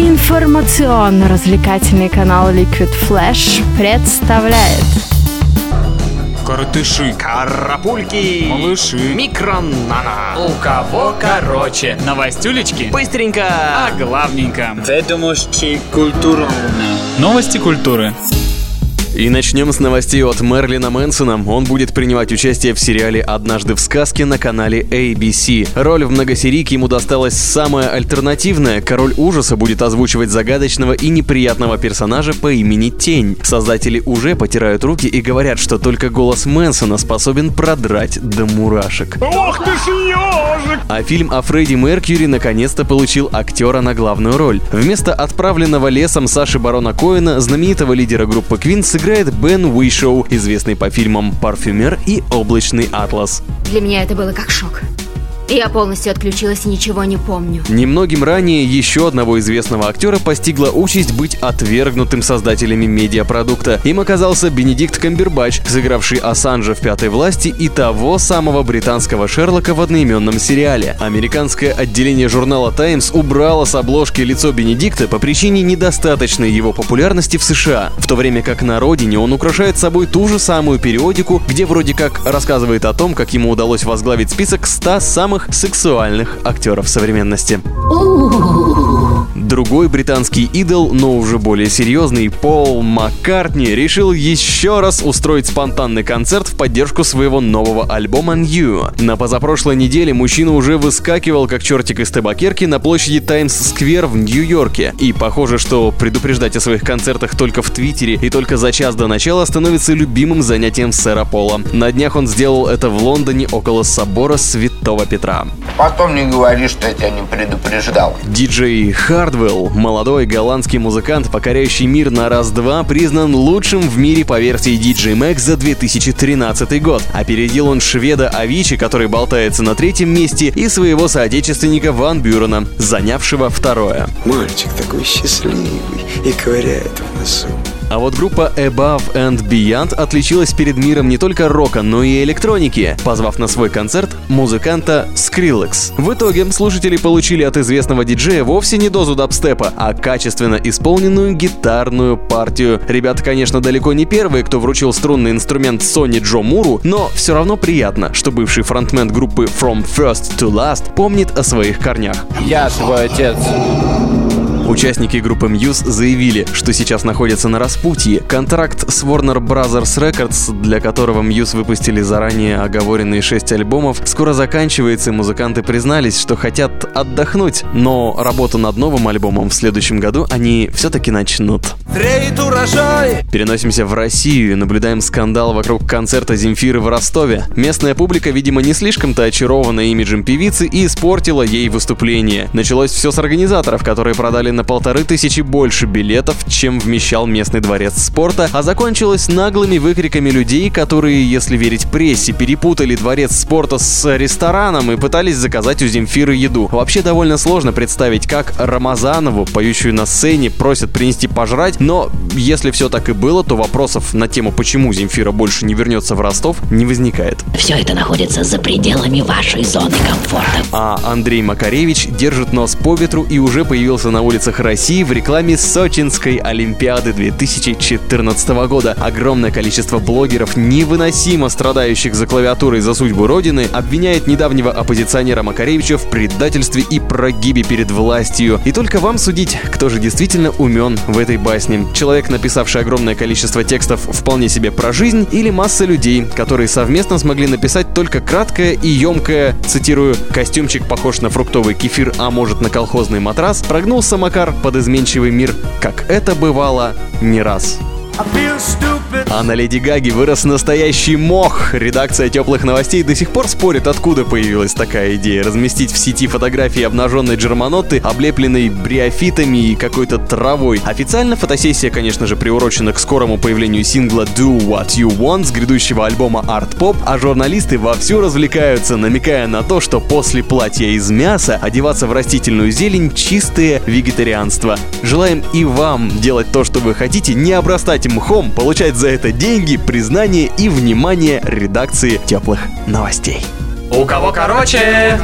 Информационно-развлекательный канал Liquid Flash представляет Коротыши, Карапульки, малыши, микронана. у кого короче, новостюлечки, Быстренько. а главненько. Ведомости культурно. Новости культуры. И начнем с новостей от Мерлина Мэнсона. Он будет принимать участие в сериале «Однажды в сказке» на канале ABC. Роль в многосерийке ему досталась самая альтернативная. Король ужаса будет озвучивать загадочного и неприятного персонажа по имени Тень. Создатели уже потирают руки и говорят, что только голос Мэнсона способен продрать до мурашек. Ох ты ж ежик! А фильм о Фредди Меркьюри наконец-то получил актера на главную роль. Вместо отправленного лесом Саши Барона Коэна, знаменитого лидера группы Queen, сыграет Бен Уишоу, известный по фильмам «Парфюмер» и «Облачный атлас». Для меня это было как шок. Я полностью отключилась и ничего не помню. Немногим ранее еще одного известного актера постигла участь быть отвергнутым создателями медиапродукта. Им оказался Бенедикт Камбербач, сыгравший Ассанжа в «Пятой власти» и того самого британского Шерлока в одноименном сериале. Американское отделение журнала «Таймс» убрало с обложки лицо Бенедикта по причине недостаточной его популярности в США, в то время как на родине он украшает собой ту же самую периодику, где вроде как рассказывает о том, как ему удалось возглавить список 100 самых сексуальных актеров современности. Другой британский идол, но уже более серьезный, Пол Маккартни, решил еще раз устроить спонтанный концерт в поддержку своего нового альбома New. На позапрошлой неделе мужчина уже выскакивал как чертик из табакерки на площади Таймс-сквер в Нью-Йорке. И похоже, что предупреждать о своих концертах только в Твиттере и только за час до начала становится любимым занятием сэра Пола. На днях он сделал это в Лондоне около собора Святого Петра. Потом не говори, что я тебя не предупреждал. Диджей Хардвелл, молодой голландский музыкант, покоряющий мир на раз-два, признан лучшим в мире по версии DJ Mag за 2013 год. Опередил он шведа Авичи, который болтается на третьем месте, и своего соотечественника Ван Бюрена, занявшего второе. Мальчик такой счастливый и ковыряет в носу. А вот группа Above and Beyond отличилась перед миром не только рока, но и электроники, позвав на свой концерт музыканта Skrillex. В итоге слушатели получили от известного диджея вовсе не дозу дабстепа, а качественно исполненную гитарную партию. Ребята, конечно, далеко не первые, кто вручил струнный инструмент Сони Джо Муру, но все равно приятно, что бывший фронтмен группы From First to Last помнит о своих корнях. Я твой отец. Участники группы Muse заявили, что сейчас находятся на распутье. Контракт с Warner Brothers Records, для которого Muse выпустили заранее оговоренные 6 альбомов, скоро заканчивается, и музыканты признались, что хотят отдохнуть. Но работу над новым альбомом в следующем году они все-таки начнут. Переносимся в Россию и наблюдаем скандал вокруг концерта Земфиры в Ростове. Местная публика, видимо, не слишком-то очарована имиджем певицы и испортила ей выступление. Началось все с организаторов, которые продали на полторы тысячи больше билетов, чем вмещал местный дворец спорта, а закончилось наглыми выкриками людей, которые, если верить прессе, перепутали дворец спорта с рестораном и пытались заказать у Земфиры еду. Вообще довольно сложно представить, как Рамазанову, поющую на сцене, просят принести пожрать, но если все так и было, то вопросов на тему, почему Земфира больше не вернется в Ростов, не возникает. Все это находится за пределами вашей зоны комфорта. А Андрей Макаревич держит нос по ветру и уже появился на улицах России в рекламе Сочинской Олимпиады 2014 года. Огромное количество блогеров, невыносимо страдающих за клавиатурой за судьбу Родины, обвиняет недавнего оппозиционера Макаревича в предательстве и прогибе перед властью. И только вам судить, кто же действительно умен в этой басне. Человек, написавший огромное количество текстов вполне себе про жизнь, или масса людей, которые совместно смогли написать только краткое и емкое, цитирую, «костюмчик похож на фруктовый кефир, а может на колхозный матрас», прогнулся Макар под изменчивый мир, как это бывало не раз. А на Леди Гаге вырос настоящий мох. Редакция теплых новостей до сих пор спорит, откуда появилась такая идея. Разместить в сети фотографии обнаженной Джерманотты, облепленной бриофитами и какой-то травой. Официально фотосессия, конечно же, приурочена к скорому появлению сингла Do What You Want с грядущего альбома Art Pop, а журналисты вовсю развлекаются, намекая на то, что после платья из мяса одеваться в растительную зелень чистое вегетарианство. Желаем и вам делать то, что вы хотите, не обрастать мхом, получать за это деньги, признание и внимание редакции теплых новостей. У кого короче?